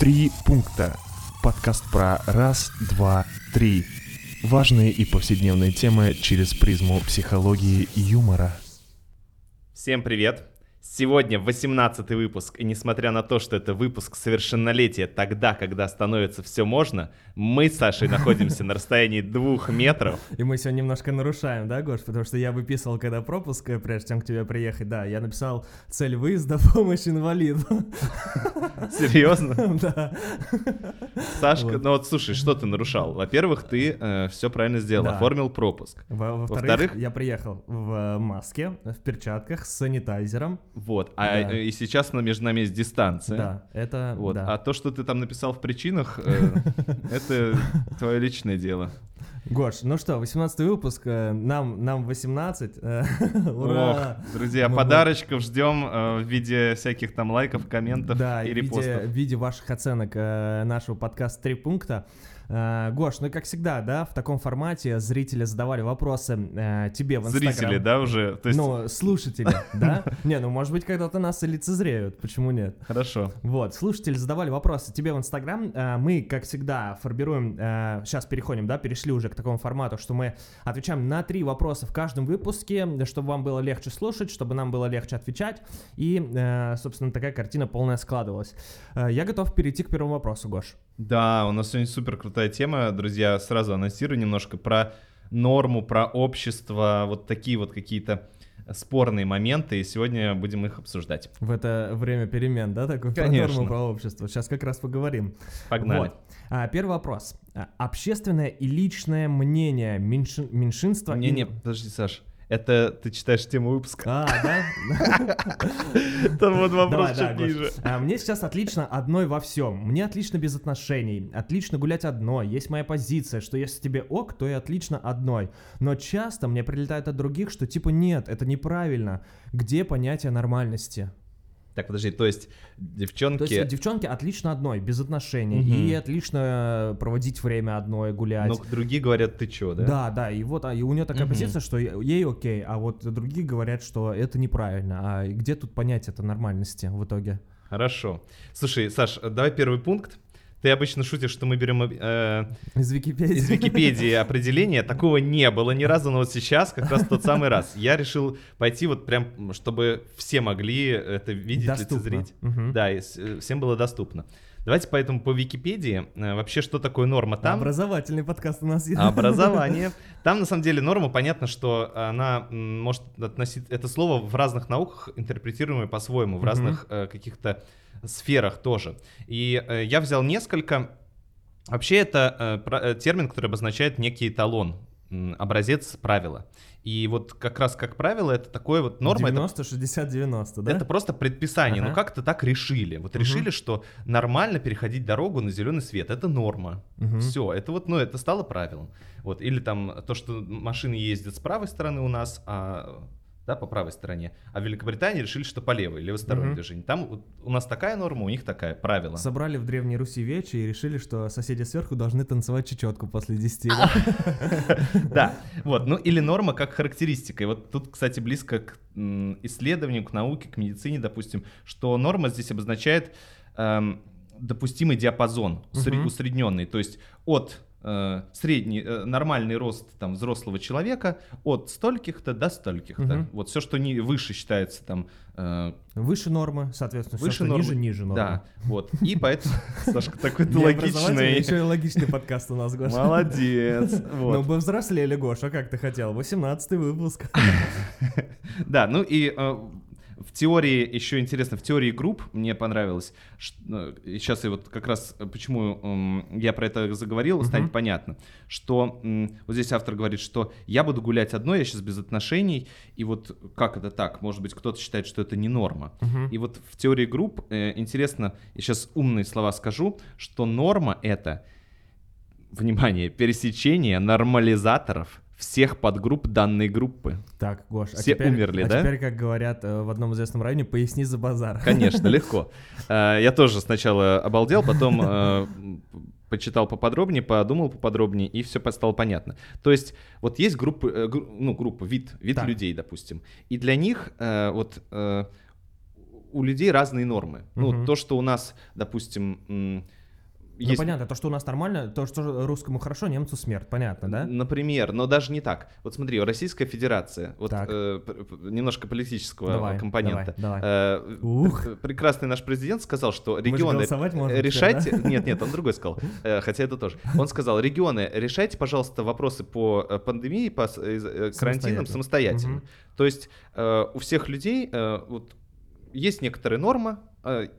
Три пункта. Подкаст про раз, два, три. Важные и повседневные темы через призму психологии и юмора. Всем привет! Сегодня 18 выпуск, и несмотря на то, что это выпуск совершеннолетия тогда, когда становится все можно, мы с Сашей находимся на расстоянии двух метров. И мы сегодня немножко нарушаем, да, Гош? Потому что я выписывал, когда пропуск, э, прежде чем к тебе приехать, да, я написал цель выезда помощь инвалиду. Серьезно? Да. Сашка, ну вот слушай, что ты нарушал? Во-первых, ты все правильно сделал, оформил пропуск. Во- Во-вторых- Во-вторых, я приехал в маске, в перчатках, с санитайзером. Вот, а Да. э, и сейчас на- между нами есть дистанция. Да, это, Вот. да. А то, что ты там написал в причинах, э, это твое личное дело. Гош, ну что, 18 выпуск, э, нам, нам 18, э, ура! Ох, друзья, Мы подарочков ждем э, в виде всяких там лайков, комментов Да, и репостов. в виде ваших оценок нашего подкаста «Три пункта». Э, Гош, ну и как всегда, да, в таком формате зрители задавали вопросы э, тебе в Инстаграм. Зрители, да, уже? То есть, Ну, слушатели, да? Не, ну, может быть, когда-то нас и лицезреют, почему нет? хорошо. Вот, слушатели задавали вопросы тебе в Инстаграм. Э, Мы, как всегда, формируем, сейчас переходим, да, перешли уже к такому формату, что мы отвечаем на три вопроса в каждом выпуске, чтобы вам было легче слушать, чтобы нам было легче отвечать, и, э, собственно, такая картина полная складывалась. Э, Я готов перейти к первому вопросу, Гош. Да, у нас сегодня супер крутая тема, друзья. Сразу анонсирую немножко про норму, про общество, вот такие вот какие-то спорные моменты, и сегодня будем их обсуждать. В это время перемен, да, такой про Конечно. норму, про общество. Сейчас как раз поговорим. Погнали. Вот. А, первый вопрос. А, Общественное и личное мнение меньшин- меньшинства... и- Не-не, подожди, Саш. Это ты читаешь тему выпуска. А, да? Там вот вопрос чуть ниже. А, Мне сейчас отлично одной во всем. Мне отлично без отношений. Отлично гулять одной. Есть моя позиция, что если тебе ок, то и отлично одной. Но часто мне прилетает от других, что типа нет, это неправильно. Где понятие нормальности? Так, подожди, то есть девчонки... То есть девчонки отлично одной, без отношений. Мгм. И отлично проводить время одной, гулять. Ну, другие говорят, ты чё, да? Да, да, и вот а, и у нее такая Мгм. позиция, что ей окей, а вот другие говорят, что это неправильно. А где тут понятие это нормальности в итоге? Хорошо. Слушай, Саш, давай первый пункт. Ты обычно шутишь, что мы берем э, Из Википедии. из Википедии определение. Такого не было ни разу, но вот сейчас как раз тот самый раз. Я решил пойти вот прям, чтобы все могли это видеть, Доступно. лицезреть. Мгм. Да, и э, всем было доступно. Давайте поэтому по Википедии э, вообще, что такое норма там. Образовательный подкаст у нас есть. Образование. Там на самом деле норма, понятно, что она может относить это слово в разных науках интерпретируемое по-своему, в разных э, каких-то сферах тоже. И э, я взял несколько. Вообще это э, термин, который обозначает некий эталон, образец правила. И вот как раз как правило это такое вот норма. это 90, 60, 90, да? это просто предписание. Ну Ага. как-то так решили. Вот Мгм. решили, что нормально переходить дорогу на зеленый свет. Это норма. Мгм. Все, это вот, ну, это стало правилом. Вот, или там то, что машины ездят с правой стороны у нас, а, да, по правой стороне, а в Великобритании решили, что по левой, левостороннее Мгм. движение. Там вот у нас такая норма, у них такая, правило. Собрали в Древней Руси вечи и решили, что соседи сверху должны танцевать чечетку после 10. да? Вот, ну или норма как характеристика. И вот тут, кстати, близко к исследованию, к науке, к медицине, допустим, что норма здесь обозначает эм, допустимый диапазон, усредненный, то есть от средний, э, нормальный рост там взрослого человека от стольких-то до стольких-то. Мгм. Вот все, что не выше считается там э, Выше нормы, соответственно, все, выше что нормы. ниже, ниже нормы. Да, вот. И поэтому, Сашка, такой ты логичный. еще и логичный подкаст у нас, Гоша. Молодец. Ну, бы взрослели, Гоша, как ты хотел? 18 выпуск. Да, ну и э, в теории, еще интересно, в теории групп мне понравилось, сейчас я вот как раз, э, почему м, я про это заговорил, станет понятно, что вот здесь автор говорит, что я буду гулять одной, я сейчас без отношений, и вот как это так, может быть, кто-то считает, что это не норма. Мгм. И вот в теории групп э, интересно, я сейчас умные слова скажу, что норма это, внимание, пересечение нормализаторов всех подгрупп данной группы. Так, Гош, а Все теперь, умерли, а да? теперь, как говорят э, в одном известном районе, поясни за базар. Конечно, легко. Э, Я тоже сначала обалдел, потом э, почитал поподробнее, подумал поподробнее, и все стало понятно. То есть вот есть группы, гру- ну, группа, вид, вид Так. людей, допустим, и для них вот у людей разные нормы. Ну, Мгм. то, что у нас, допустим, Ну, есть понятно, то, что у нас нормально, то, что русскому хорошо, немцу смерть, понятно, да? Например, но даже не так. Вот смотри, Российская Федерация, вот Так. э, немножко политического Давай, компонента. давай, давай. Э, Ух. пр- Прекрасный наш президент сказал, что регионы теперь, решайте. да? Нет, нет, он другой сказал. Э, Хотя это тоже. Он сказал: регионы, решайте, пожалуйста, вопросы по э, пандемии, по э, карантинам Самостоятельно. самостоятельно. Мгм. То есть э, у всех людей э, вот есть некоторая норма,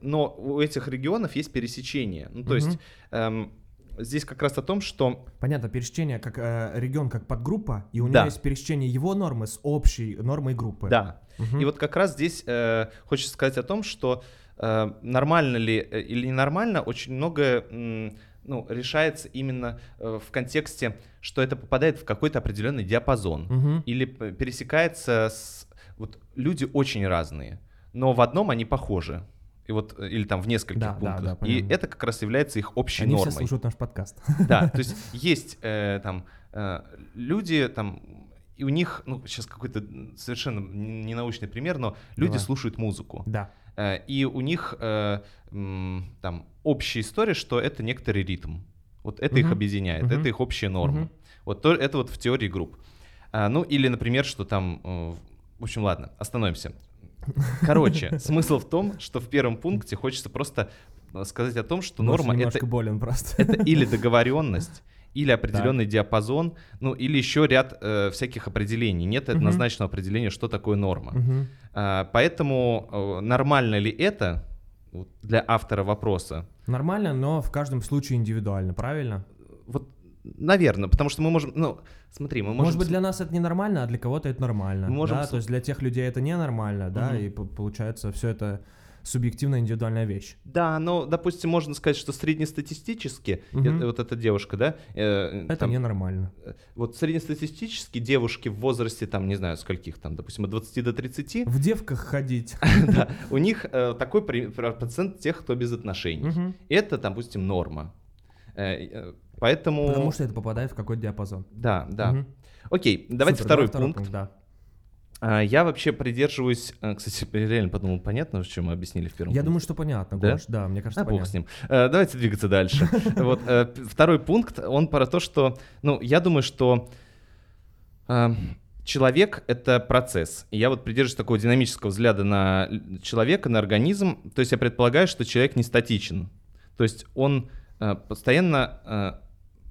но у этих регионов есть пересечение. Ну, то Мгм. есть эм, здесь как раз о том, что Понятно, пересечение как э, регион как подгруппа, и у него Да. есть пересечение его нормы с общей нормой группы. да, Мгм. И вот как раз здесь э, хочется сказать о том, что э, нормально ли э, или ненормально очень многое м, ну, решается именно э, в контексте, что это попадает в какой-то определенный диапазон Мгм. или пересекается с... Вот люди очень разные, но в одном они похожи. И вот, э, или там в нескольких Да, да, пунктах. да, и понятно. это как раз является их общей Они нормой. слушают наш подкаст. Да, то есть есть э, там э, люди там и у них, ну сейчас какой-то совершенно ненаучный пример, но люди Давай. слушают музыку, Да. Э, и у них э, м, там общая история, что это некоторый ритм. Вот это их Мгм. объединяет, Мгм. это их общая норма. Мгм. Вот то, это вот в теории групп. А, ну или, например, что там, э, в общем, ладно, остановимся. Короче, смысл в том, что в первом пункте хочется просто э, сказать о том, что норма это болен просто. это или договоренность, или определенный диапазон, ну или еще ряд э, всяких определений. Нет Мгм. однозначного определения, что такое норма. Мгм. А, поэтому э, нормально ли это для автора вопроса? Нормально, но в каждом случае индивидуально, правильно? Наверное, потому что мы можем, ну, смотри, мы можем... Может быть, для нас это ненормально, а для кого-то это нормально. Мы можем да? То есть для тех людей это ненормально, да, Мгм. и по- получается все это субъективная индивидуальная вещь. Да, но, допустим, можно сказать, что среднестатистически, э, вот эта девушка, да, э, Это там, ненормально. э, вот среднестатистически девушки в возрасте, там, не знаю, скольких там, допустим, от 20 до 30, В девках ходить. да, у них э, такой процент тех, кто без отношений. Это, допустим, норма. Э, э, Поэтому... Потому что это попадает в какой-то диапазон. Да, да. Мгм. Окей, давайте Супер, второй давай пункт. да. А, Я вообще придерживаюсь... э, Кстати, реально подумал, понятно, что мы объяснили в первом Я пункте? думаю, что понятно, Да? Гош, да, мне кажется, А, бог понятно. с ним. Давайте двигаться дальше. Вот второй пункт, он про то, что, ну, я думаю, что человек — это процесс. И я вот придерживаюсь такого динамического взгляда на человека, на организм. То есть я предполагаю, что человек не статичен. То есть он постоянно э,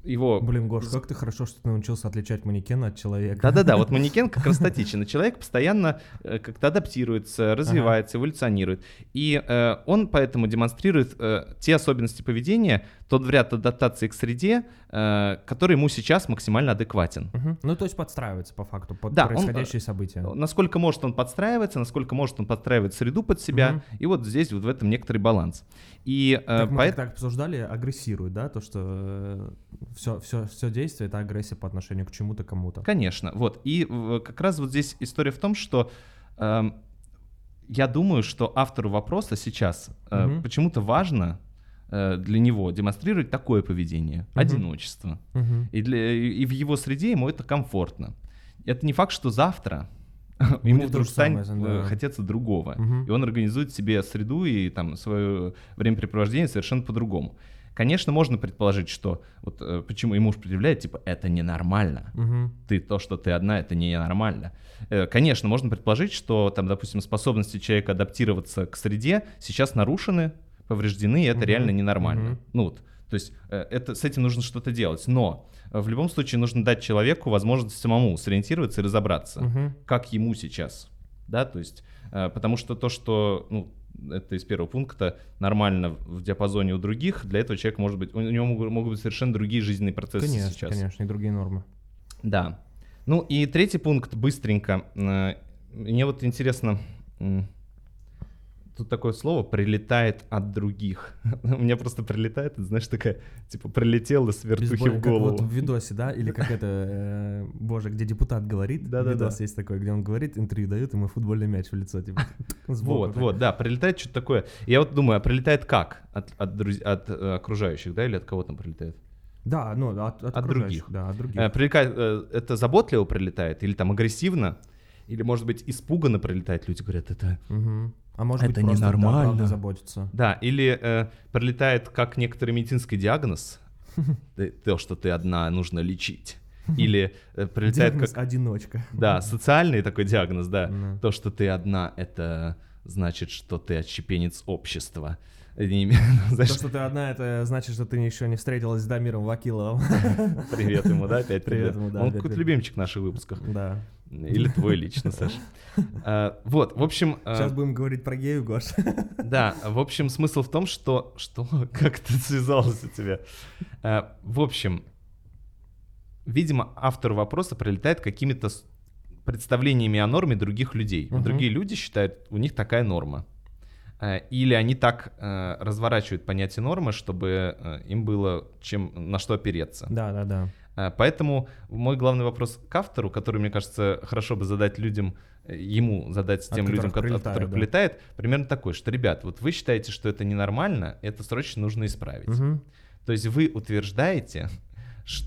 его... Блин, Гош, как ты хорошо, что ты научился отличать манекена от человека. Да-да-да, вот манекен как раз статичен, и человек постоянно э, как-то адаптируется, развивается, эволюционирует. И э, он поэтому демонстрирует э, те особенности поведения, тот ряд адаптации к среде, э, который ему сейчас максимально адекватен. Мгм. Ну, то есть подстраивается по факту под Да, он, э, происходящие события. Насколько может он подстраивается, насколько может он подстраивать среду под себя, Мгм. и вот здесь вот в этом некоторый баланс. И э, мы поэт- как-то обсуждали, агрессирует, да, то, что все, все, все действие это агрессия по отношению к чему-то, кому-то. Конечно, вот. И как раз вот здесь история в том, что эм, я думаю, что автору вопроса сейчас э, почему-то важно э, для него демонстрировать такое поведение, одиночество. Мгм. И, для, и в его среде ему это комфортно. Это не факт, что завтра ему вдруг станет да. э, хотеться другого. И он организует себе среду и там свое времяпрепровождение совершенно по-другому. Конечно, можно предположить, что вот э, почему ему муж предъявляет, типа, это ненормально Мгм. ты то, что ты одна, это ненормально. Э, Конечно, можно предположить, что там, допустим, способности человека адаптироваться к среде сейчас нарушены, повреждены, и это Мгм, реально ненормально. мгм. Ну вот, то есть э, это, с этим нужно что-то делать. Но э, в любом случае нужно дать человеку возможность самому сориентироваться и разобраться, Мгм. как ему сейчас. Да, то есть, э, потому что то, что, ну, это из первого пункта, нормально в диапазоне у других, для этого человека может быть, у него могут, могут быть совершенно другие жизненные процессы Конечно, сейчас. конечно, и другие нормы. Да. Ну и третий пункт быстренько. Мне вот интересно, тут такое слово «прилетает от других». У меня просто прилетает, это, знаешь, такая, типа, прилетела с вертухи в голову. вот в видосе, да, или как это, э, боже, где депутат говорит, Да-да-да. видос есть такой, где он говорит, интервью дает, ему футбольный мяч в лицо, типа, Вот, вот, да, прилетает что-то такое. Я вот думаю, а прилетает как? От, от, от, э, окружающих, да, или от кого там прилетает? Да, ну, от, от, От других. Да, от других. Э, прилетает, это заботливо прилетает, или там агрессивно, или, может быть, испуганно прилетает, люди говорят, это... Мгм. А может Это быть, просто да, ненормально. правда заботиться. Да, или э, прилетает как некоторый медицинский диагноз, то, что ты одна, нужно лечить. Или э, прилетает Диагноз как... одиночка. Да, социальный такой диагноз, да. Да. То, что ты одна, это значит, что ты отщепенец общества. Не- То, что ты одна, это значит, что ты еще не встретилась с Дамиром Вакиловым. Привет ему, да, опять Привет привет. ему, да, Он какой-то любимчик в наших выпусках. Да. Или твой лично, Саш. А, Вот, в общем... а, Сейчас будем говорить про гею, Гош. Да, в общем, смысл в том, что... Что? Как это связалось у тебя? А, В общем, видимо, автор вопроса прилетает какими-то представлениями о норме других людей. Другие люди считают, у них такая норма. А, Или они так э, разворачивают понятие нормы, чтобы э, им было чем, на что опереться. Да, да, да. А, Поэтому мой главный вопрос к автору, который, мне кажется, хорошо бы задать людям, э, ему задать От тем людям, от прилетает, которых да. прилетает, примерно такой, что, ребят, вот вы считаете, что это ненормально, это срочно нужно исправить. Мгм. То есть вы утверждаете,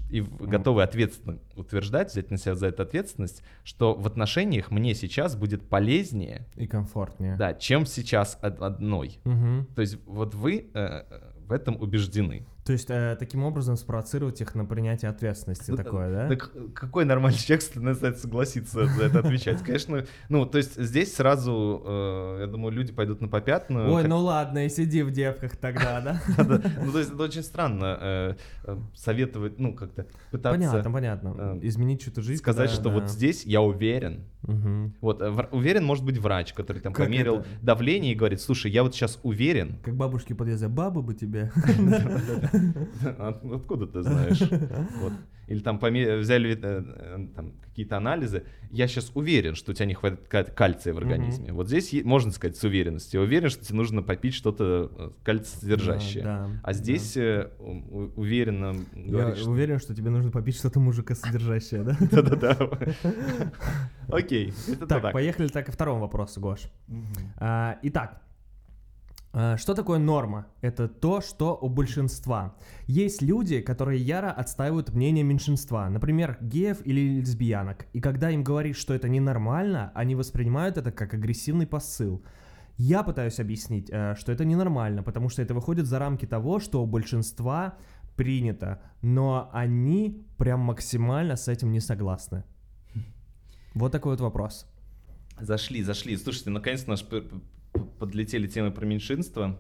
и готовы ответственно утверждать, взять на себя за это ответственность, что в отношениях мне сейчас будет полезнее, И комфортнее. да, чем сейчас од- одной. Мгм. То есть вот вы э, в этом убеждены. То есть э, таким образом спровоцировать их на принятие ответственности Ну, такое, да? Так какой нормальный человек становится согласится за это отвечать? Конечно, ну, то есть здесь сразу, э, я думаю, люди пойдут на попятную. Ой, как- ну ладно, и сиди в девках тогда, да? Да, Ну, то есть это очень странно э, э, советовать, ну, как-то пытаться Понятно, понятно. э, Изменить чью-то жизнь. сказать, что вот здесь я уверен. Мгм. Вот, э, уверен может быть врач, который там Как померил это? давление и говорит, слушай, я вот сейчас уверен. Как бабушки подъезда, бабы бы тебе. А Откуда ты знаешь? Или там поме- взяли э, э, там, какие-то анализы. Я сейчас уверен, что у тебя не хватит ка- кальция в организме. Вот здесь можно сказать с уверенностью. Я уверен, что тебе нужно попить что-то э, кальций-содержащее. Да, да, А здесь у- уверенно Я говоришь, что- уверен, что тебе нужно попить что-то мужика содержащее, да? Да-да-да. Окей, Так, поехали так ко второму вопросу, Гош. А, Итак, что такое норма? Это то, что у большинства. Есть люди, которые яро отстаивают мнение меньшинства, например, геев или лесбиянок. И когда им говоришь, что это ненормально, они воспринимают это как агрессивный посыл. Я пытаюсь объяснить, э, что это ненормально, потому что это выходит за рамки того, что у большинства принято, но они прям максимально с этим не согласны. Вот такой вот вопрос. Зашли, зашли. Слушайте, наконец-то наш подлетели темы про меньшинство.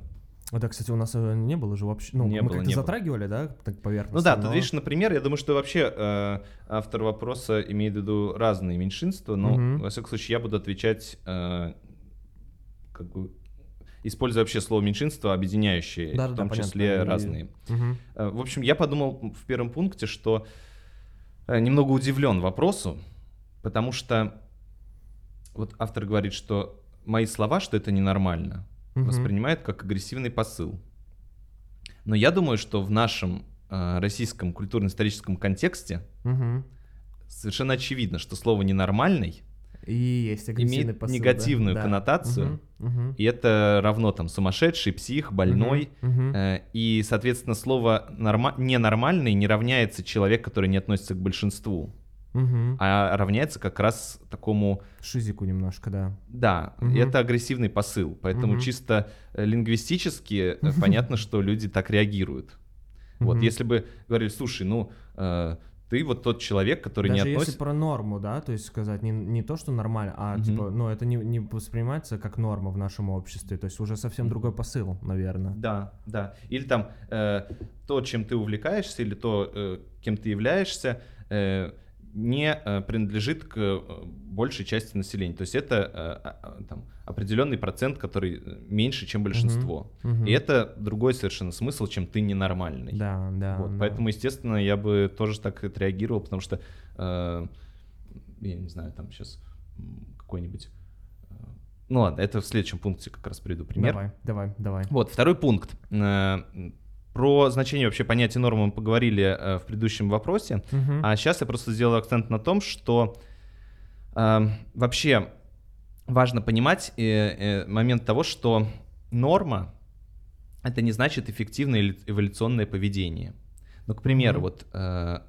Это, кстати, у нас э, не было же вообще. Ну, Не мы как-то не было. затрагивали, да, так поверхностно. Ну да, тут но- видишь, например, я думаю, что вообще э, автор вопроса имеет в виду разные меньшинства, но, Мгм. во всяком случае, я буду отвечать, э, как бы, используя вообще слово меньшинство, объединяющее, Да-да-да, в том понятно. числе И- разные. Мгм. Э, В общем, я подумал в первом пункте, что э, немного удивлен вопросу, потому что вот автор говорит, что мои слова, что это ненормально, Мгм. воспринимают как агрессивный посыл. Но я думаю, что в нашем э, российском культурно-историческом контексте Мгм. совершенно очевидно, что слово «ненормальный» И есть имеет посыл, негативную Да. коннотацию, Мгм. Мгм. и это равно там сумасшедший, псих, больной. Мгм. Э, И, соответственно, слово норма- ненормальный не равняется человек, который не относится к большинству, Мгм. а равняется как раз такому, Шизику немножко, да. да, Мгм. это агрессивный посыл. Поэтому Мгм. чисто э, лингвистически э, понятно, что люди так реагируют. Вот, если бы говорили, слушай, ну, э, ты вот тот человек, который Даже не если относится... про норму, да, то есть сказать не, не то, что нормально, а Мгм. типа, ну, это не, не воспринимается как норма в нашем обществе, то есть уже совсем другой посыл, наверное. Да, да. Или там э, то, чем ты увлекаешься, или то, э, кем ты являешься, э, не э, принадлежит к э, большей части населения. То есть это э, а, а, там, определенный процент, который меньше, чем большинство. Мгм. И это другой совершенно смысл, чем ты ненормальный. Да, да. Вот, да. Поэтому, естественно, я бы тоже так отреагировал, потому что, э, я не знаю, там сейчас какой-нибудь... ну ладно, это в следующем пункте как раз приведу пример. Давай, давай, давай. Вот, второй пункт. Про значение вообще понятия нормы мы поговорили э, в предыдущем вопросе. Мгм. А сейчас я просто сделаю акцент на том, что э, вообще важно понимать э, э, момент того, что норма это не значит эффективное или эволюционное поведение. Ну, к примеру, Мгм. вот, э,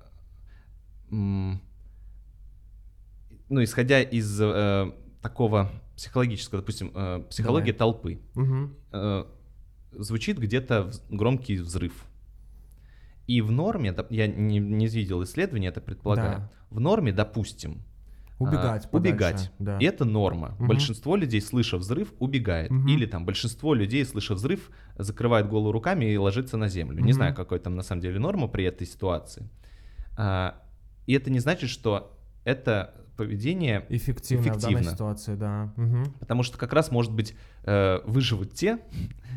м, ну, исходя из э, такого психологическая, допустим, э, психология Давай. толпы. Мгм. Э, звучит где-то громкий взрыв. И в норме, я не, не видел исследования, это предполагаю, Да. в норме, допустим, Убегать а, подальше, убегать. да. И это норма. Мгм. Большинство людей, слыша взрыв, убегает. Мгм. Или там большинство людей, слыша взрыв, закрывает голову руками и ложится на землю. Не Мгм. знаю, какой там на самом деле норма при этой ситуации. А, и это не значит, что это поведение, Эффективно, в данной Эффективно. ситуации, да. Мгм. потому что как раз, может быть, э, выживут те,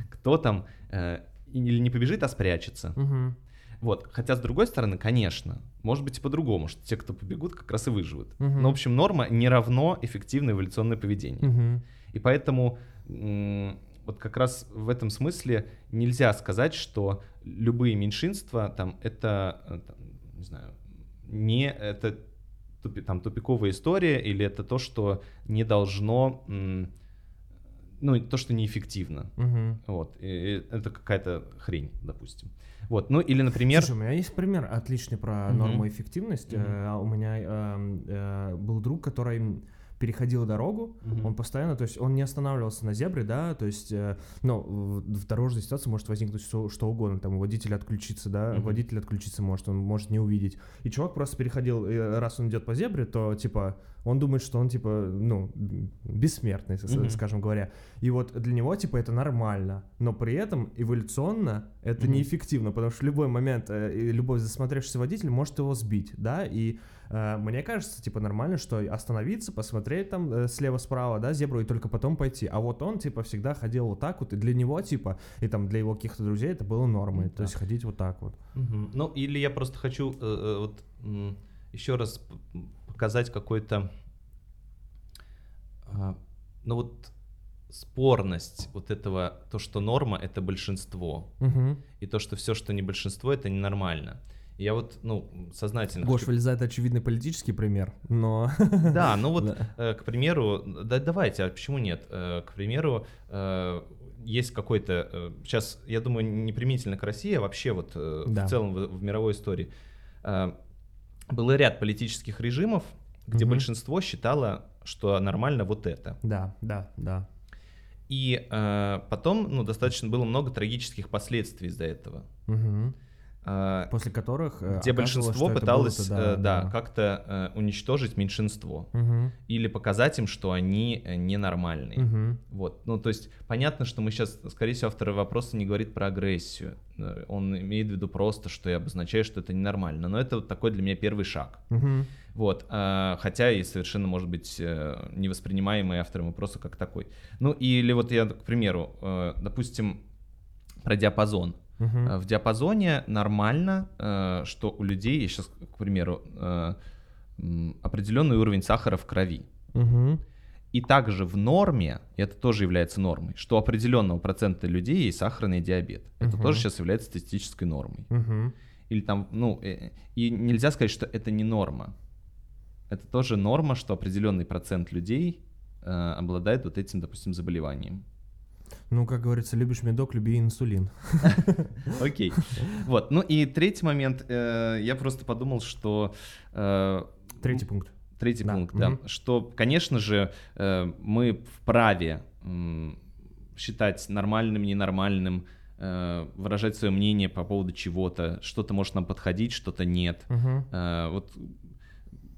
кто там э, или не побежит, а спрячется. Мгм. Вот. Хотя, с другой стороны, конечно, может быть и по-другому, что те, кто побегут, как раз и выживут. Мгм. Но, в общем, норма не равно эффективное эволюционное поведение. Мгм. И поэтому вот как раз в этом смысле нельзя сказать, что любые меньшинства там это, э, там, не знаю, не это там тупиковая история или это то, что не должно, ну то, что неэффективно. Мгм. Вот, и- это какая-то хрень, допустим. Вот, ну или, например, Слушай, у меня есть пример отличный про Мгм. норму и эффективность. Мгм. Э, У меня эм, э, был друг, который переходил дорогу, Мгм. он постоянно, то есть он не останавливался на зебре, да, то есть, э, ну, в, дорожной ситуации может возникнуть что, что угодно, там, водитель отключится, да, Мгм. водитель отключиться может, он может не увидеть. И чувак просто переходил, э, раз он идет по зебре, то, типа, он думает, что он, типа, ну, бессмертный, Мгм. скажем говоря. И вот для него, типа, это нормально, но при этом эволюционно это Мгм. неэффективно, потому что в любой момент э, и любой засмотревшийся водитель может его сбить, да, и мне кажется, типа, нормально, что остановиться, посмотреть там э, слева-справа, да, зебру, и только потом пойти. А вот он, типа, всегда ходил вот так вот, и для него, типа, и там для его каких-то друзей это было нормой, то есть ходить вот так вот. Ну, или я просто хочу э, э, вот еще раз показать какой-то, а, ну вот спорность вот этого, то, что норма это большинство, Мгм. и то, что все, что не большинство, это ненормально. И Я вот, ну, сознательно... Гош хочу- вылезает очевидный политический пример, но... Да, ну вот, Да. э, к примеру, да, давайте, а почему нет? Э, к примеру, э, есть какой-то, сейчас, я думаю, не применительно к России, а вообще вот Да. в целом в, в мировой истории. Был ряд политических режимов, где большинство считало, что нормально вот это. Да, да, да. И э, потом, ну, достаточно было много трагических последствий из-за этого. Мгм. Э, После которых... э, где большинство пыталось, э, да, как-то э, уничтожить меньшинство Мгм. или показать им, что они ненормальные. Мгм. Вот, ну то есть понятно, что мы сейчас, скорее всего, автор вопроса не говорит про агрессию. Он имеет в виду просто, что я обозначаю, что это ненормально. Но это вот такой для меня первый шаг. Мгм. Вот, а, хотя и совершенно может быть невоспринимаемый автором вопроса как такой. Ну или вот я, к примеру, допустим, про диапазон. Э, В диапазоне нормально, э, что у людей, я сейчас, к примеру, э, определенный уровень сахара в крови. Мгм. И также в норме, и это тоже является нормой, что у определенного процента людей есть сахарный диабет. Это Мгм. тоже сейчас является статистической нормой. Мгм. Или там, ну, и нельзя сказать, что это не норма. Это тоже норма, что определенный процент людей обладает вот этим, допустим, заболеванием. Ну, как говорится, любишь медок, люби инсулин. Окей. Вот. Ну и третий момент. э, Я просто подумал, что э, Третий пункт. Третий пункт, да. Что, конечно же, э, мы вправе считать нормальным, ненормальным, выражать свое мнение по поводу чего-то. Что-то может нам подходить, что-то нет. Вот,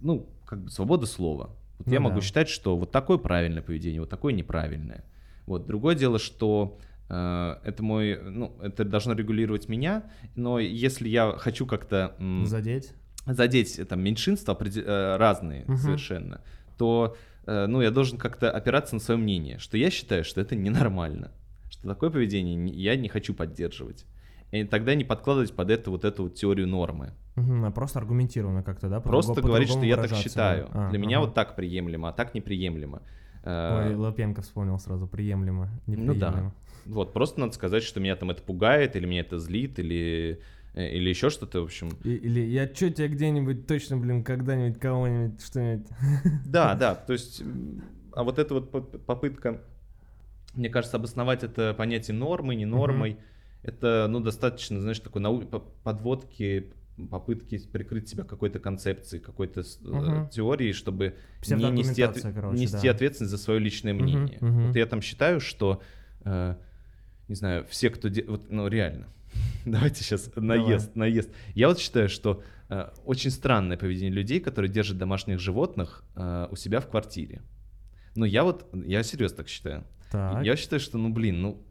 ну, как бы свобода слова. Вот Ну я могу считать, что вот такое правильное поведение, вот такое неправильное. Вот. Другое дело, что э, это мой, ну, это должно регулировать меня, но если я хочу как-то Задеть. задеть э, там меньшинства э, разные Мгм. совершенно, то ну я должен как-то опираться на свое мнение, что я считаю, что это ненормально, что такое поведение я не хочу поддерживать. И тогда не подкладывать под это вот эту вот теорию нормы. Мгм, а просто аргументированно как-то, да? Просто по-другому- говорить, что я так считаю. А, Для меня ага. вот так приемлемо, а так неприемлемо. Ой, Э, Лапенко вспомнил сразу, приемлемо, Ну да. неприемлемо. Вот, просто надо сказать, что меня там это пугает, или меня это злит, или, э, или еще что-то, в общем. И- Или я чё тебе где-нибудь точно, блин, когда-нибудь кого-нибудь что-нибудь... Да, да, то есть, а вот эта вот поп- попытка, мне кажется, обосновать это понятие нормы, не нормой, это, ну, достаточно, знаешь, такой нау- по- подводки попытки прикрыть себя какой-то концепцией, какой-то Мгм. теорией, чтобы не нести, Псевдоаргументация, короче, нести да. ответственность за свое личное мнение. мгм. Вот я там считаю, что, э, не знаю, все, кто... де- Вот, ну, реально. Давайте сейчас наезд, наезд. Я вот считаю, что э, очень странное поведение людей, которые держат домашних животных э, у себя в квартире. Ну, я вот, я серьезно так считаю. Так. Я считаю, что, ну, блин, ну,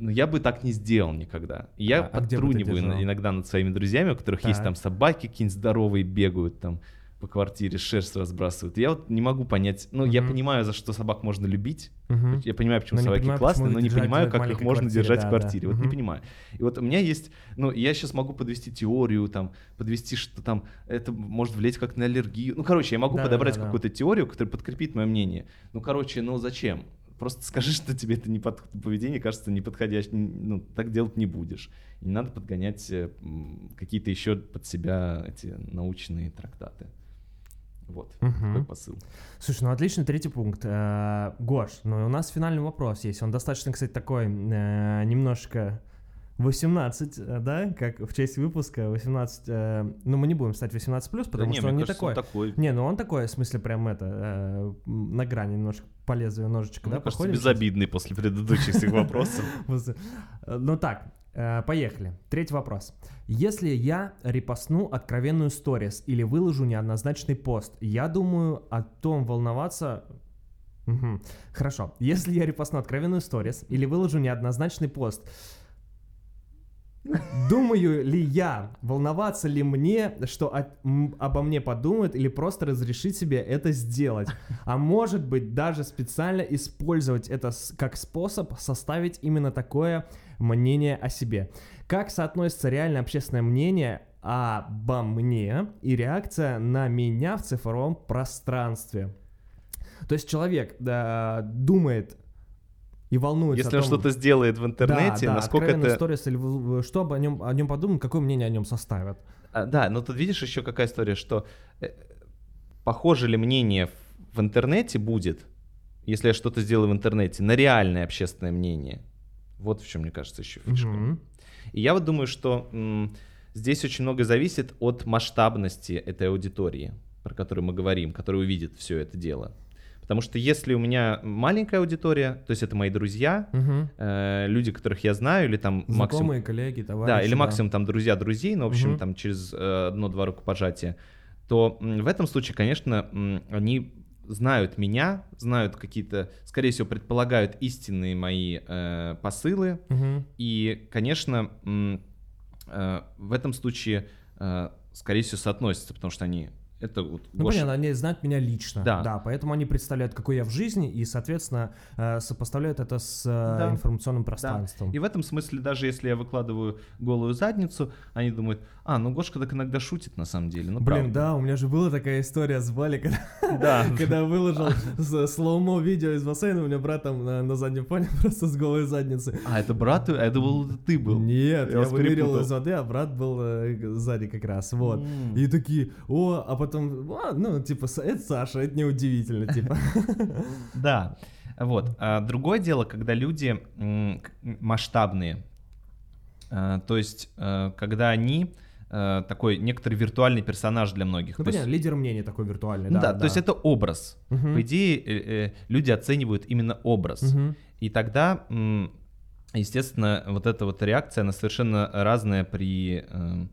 ну, я бы так не сделал никогда. И я А- а подтруниваю держал? иногда над своими друзьями, у которых есть Так. там собаки какие-нибудь здоровые, бегают там по квартире, шерсть разбрасывают. Я вот не могу понять, ну, я Мгм. понимаю, за что собак можно любить, Мгм. я понимаю, почему Но не собаки понимаю, классные, но не понимаю, как их можно квартире, держать да, в да. квартире. Вот не Мгм. понимаю. И вот у меня есть, ну, я сейчас могу подвести теорию, там, подвести, что там это может влиять как на аллергию. Ну, короче, я могу Да, подобрать да, да. какую-то теорию, которая подкрепит мое мнение. Ну, короче, ну зачем? Просто скажи, что тебе это не под... поведение кажется неподходящим, ну, так делать не будешь. И не надо подгонять э, какие-то еще под себя эти научные трактаты. Вот, Мгм. такой посыл. Слушай, ну отличный третий пункт. Э, Гош, ну и у нас финальный вопрос есть. Он достаточно, кстати, такой э, немножко 18, э, да, как в честь выпуска 18. э, ну мы не будем ставить 18 плюс, потому Да не, что он не кажется, такой. такой. Не, ну он такой, в смысле, прям это, э, на грани немножко по лезвию ножичка, Мне да, кажется, походим сейчас? безобидный после предыдущих всех вопросов. Э, Ну так, э, поехали. Третий вопрос. Если я репостну откровенную сторис или выложу неоднозначный пост, я думаю о том волноваться... Хорошо. Если я репостну откровенную сторис или выложу неоднозначный пост, Думаю ли я, волноваться ли мне, что от- м, обо мне подумают, или просто разрешить себе это сделать? А может быть, даже специально использовать это с- как способ составить именно такое мнение о себе. Как соотносится реальное общественное мнение обо мне и реакция на меня в цифровом пространстве? То есть человек да, думает и волнуется Если о он том, что-то сделает в интернете, да, да, насколько это... сторис, или что об нем, о нем подумают, какое мнение о нем составят. А, да, но тут видишь еще какая история, что э, похоже ли мнение в, в интернете будет, если я что-то сделаю в интернете, на реальное общественное мнение. Вот в чем, мне кажется, еще фишка. Мгм. И я вот думаю, что м, здесь очень много зависит от масштабности этой аудитории, про которую мы говорим, которая увидит все это дело. Потому что если у меня маленькая аудитория, то есть это мои друзья, Мгм. э, люди, которых я знаю, или там максимум Знакомые, коллеги, товарищи. да, или максимум там друзья друзей, но в общем Мгм. там через э, одно-два рукопожатия, то в этом случае, конечно, они знают меня, знают какие-то, скорее всего, предполагают истинные мои э, посылы, Мгм. и, конечно, э, в этом случае, э, скорее всего, соотносятся, потому что они это вот Ну, Гоша- понятно, они знают меня лично. Да. поэтому они представляют, какой я в жизни, и, соответственно, э, сопоставляют это с э, Да. информационным Да. пространством. И в этом смысле, даже если я выкладываю голую задницу, они думают, а, ну Гошка так иногда шутит на самом деле. Ну, Блин, правда». да, у меня же была такая история с Вали, когда, Да. когда выложил с- слоумо видео из бассейна, у меня брат там на, заднем фоне просто с голой задницей. А, это брат, а это был ты был. Нет, Я вынырил из воды, а брат был э, сзади как раз, вот. И такие, о, а потом, «А, ну, типа, это Саша, это неудивительно, типа. Да. Вот. А другое дело, когда люди масштабные. А, То есть, э, когда они э, такой некоторый виртуальный персонаж для многих. Ну, То есть- понятно, лидер мнений такой виртуальный, ну да. да, то есть это образ. Мгм. По идее, э, э, люди оценивают именно образ. Мгм. И тогда, естественно, вот эта вот реакция, она совершенно разная при... э,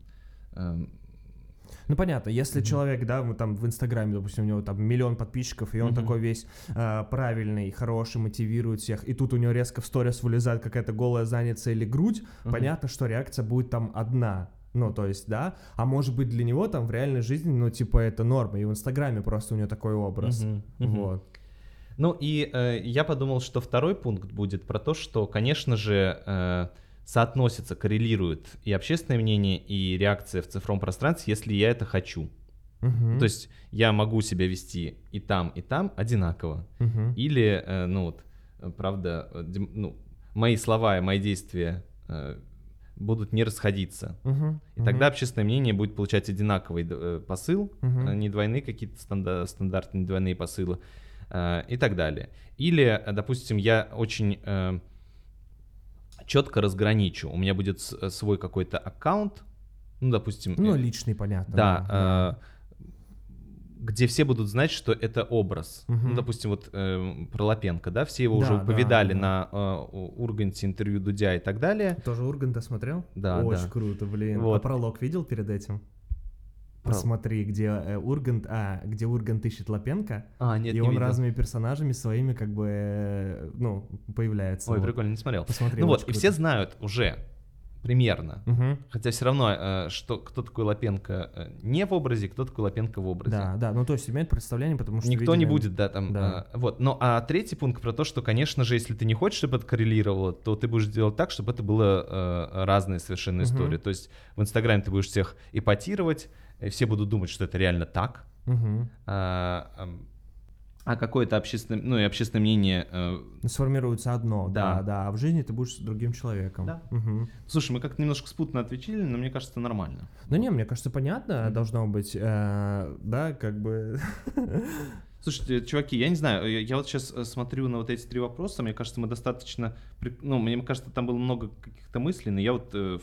Ну понятно, если человек, да, мы там в Инстаграме, допустим, у него там миллион подписчиков, и он Мгм. такой весь э, правильный, хороший, мотивирует всех, и тут у него резко в сторис вылезает какая-то голая задница или грудь, Мгм. понятно, что реакция будет там одна. Ну, то есть, да, а может быть для него там в реальной жизни, ну, типа, это норма, и в Инстаграме просто у него такой образ. Мгм, мгм. Вот. Ну и э, я подумал, что второй пункт будет про то, что, конечно же, э, соотносится, коррелирует и общественное мнение, и реакция в цифровом пространстве, если я это хочу. Мгм. То есть я могу себя вести и там, и там одинаково. Мгм. Или, э, ну вот, э, правда, э, ну, мои слова и мои действия э, будут не расходиться. Мгм. И тогда общественное мнение будет получать одинаковый э, посыл, э, не двойные какие-то станда- стандартные двойные посылы э, и так далее. Или, допустим, я очень четко разграничу. У меня будет э, свой какой-то аккаунт, ну, допустим... Ну, э, личный, понятно. Да, э, где все будут знать, что это образ. Мгм. Ну, допустим, вот э, про Лапенко, да, все его Да, уже да, повидали да. на э, Урганте интервью Дудя и так далее. Тоже Урганта смотрел? Да, Очень да. круто, блин. А Вот. пролог видел перед этим? Посмотри, где э, Ургант, а, где Ургант ищет Лапенко, А, нет, и не он видел. разными персонажами своими как бы, э, ну, появляется. Ой, Вот. прикольно, не смотрел. Посмотри, ну вот, и все знают уже примерно. Мгм. Хотя все равно, э, что кто такой Лапенко э, не в образе, кто такой Лапенко в образе. Да, да, ну то есть имеет представление, потому что Никто не видели- будет, да, там. Да. э, вот. Ну, а третий пункт про то, что, конечно же, если ты не хочешь, чтобы это коррелировало, то ты будешь делать так, чтобы это было э, разные совершенно Мгм. истории. То есть в Инстаграме ты будешь всех ипотировать, и все будут думать, что это реально так. Мгм. А, а какое-то общественное, ну и общественное мнение. э, Сформируется одно, да. Да. да, а в жизни ты будешь другим человеком. Да. Мгм. Слушай, мы как-то немножко спутно отвечали, но мне кажется, нормально. Ну не, мне кажется, понятно Мгм. должно быть, э, да, как бы... Слушайте, чуваки, я не знаю, я, я вот сейчас смотрю на вот эти три вопроса, мне кажется, мы достаточно, ну, мне кажется, там было много каких-то мыслей, но я вот э,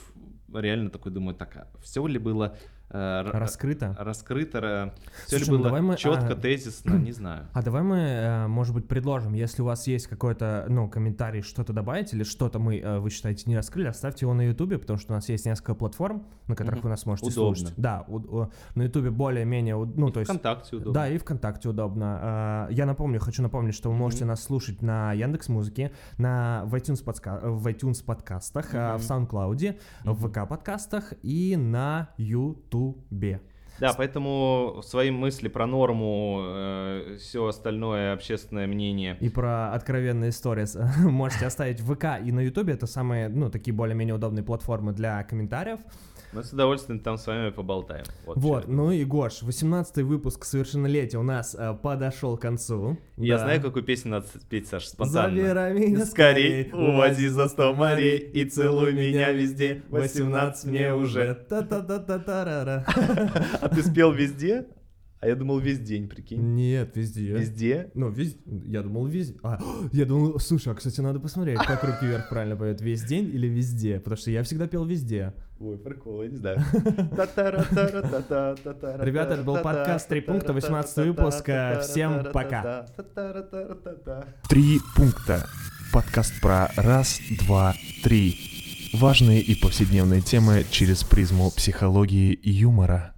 реально такой думаю, так, все ли было э, Раскрыто. раскрыто, все ли Слушай, ну было давай мы, четко, а, тезисно, не знаю. А давай мы, э, может быть, предложим, если у вас есть какой-то, ну, комментарий, что-то добавить, или что-то мы, э, вы считаете, не раскрыли, оставьте его на Ютубе, потому что у нас есть несколько платформ, на которых Мгм. вы нас можете Удобно. слушать. Да, у- у- на Ютубе более-менее, ну, И то есть... ВКонтакте удобно. Да, и ВКонтакте удобно. Я напомню, хочу напомнить, что вы можете Мгм. нас слушать на Яндекс Музыке, на в iTunes, подска- в iTunes подкастах, а, в. SoundCloud, в Мгм. ВК подкастах и на و بێ. Да, поэтому свои мысли про норму, все остальное общественное мнение. И про откровенные сторис можете оставить в ВК и на Ютубе. Это самые, ну, такие более-менее удобные платформы для комментариев. Мы с удовольствием там с вами поболтаем. Вот, Вот, ну и Гош, 18-й выпуск совершеннолетия у нас э, подошел к концу. Я Да. знаю, какую песню надо спеть, Саша, спонтанно. Забирай меня Скорей, скорей, увози за сто морей и целуй меня везде. 18 мне уже. Та-та-та-та-та-ра-ра. А ты спел везде? А я думал весь день, прикинь. Нет, везде. Везде? Ну, везде. Я думал, везде. А, я думал, слушай, а, кстати, надо посмотреть, как руки вверх правильно поет. Весь день или везде? Потому что я всегда пел везде. Ой, прикол, я не знаю. Ребята, это был подкаст «Три пункта», 18 выпуска. Всем пока. Три пункта. Подкаст про раз, два, три. Важные и повседневные темы через призму психологии и юмора.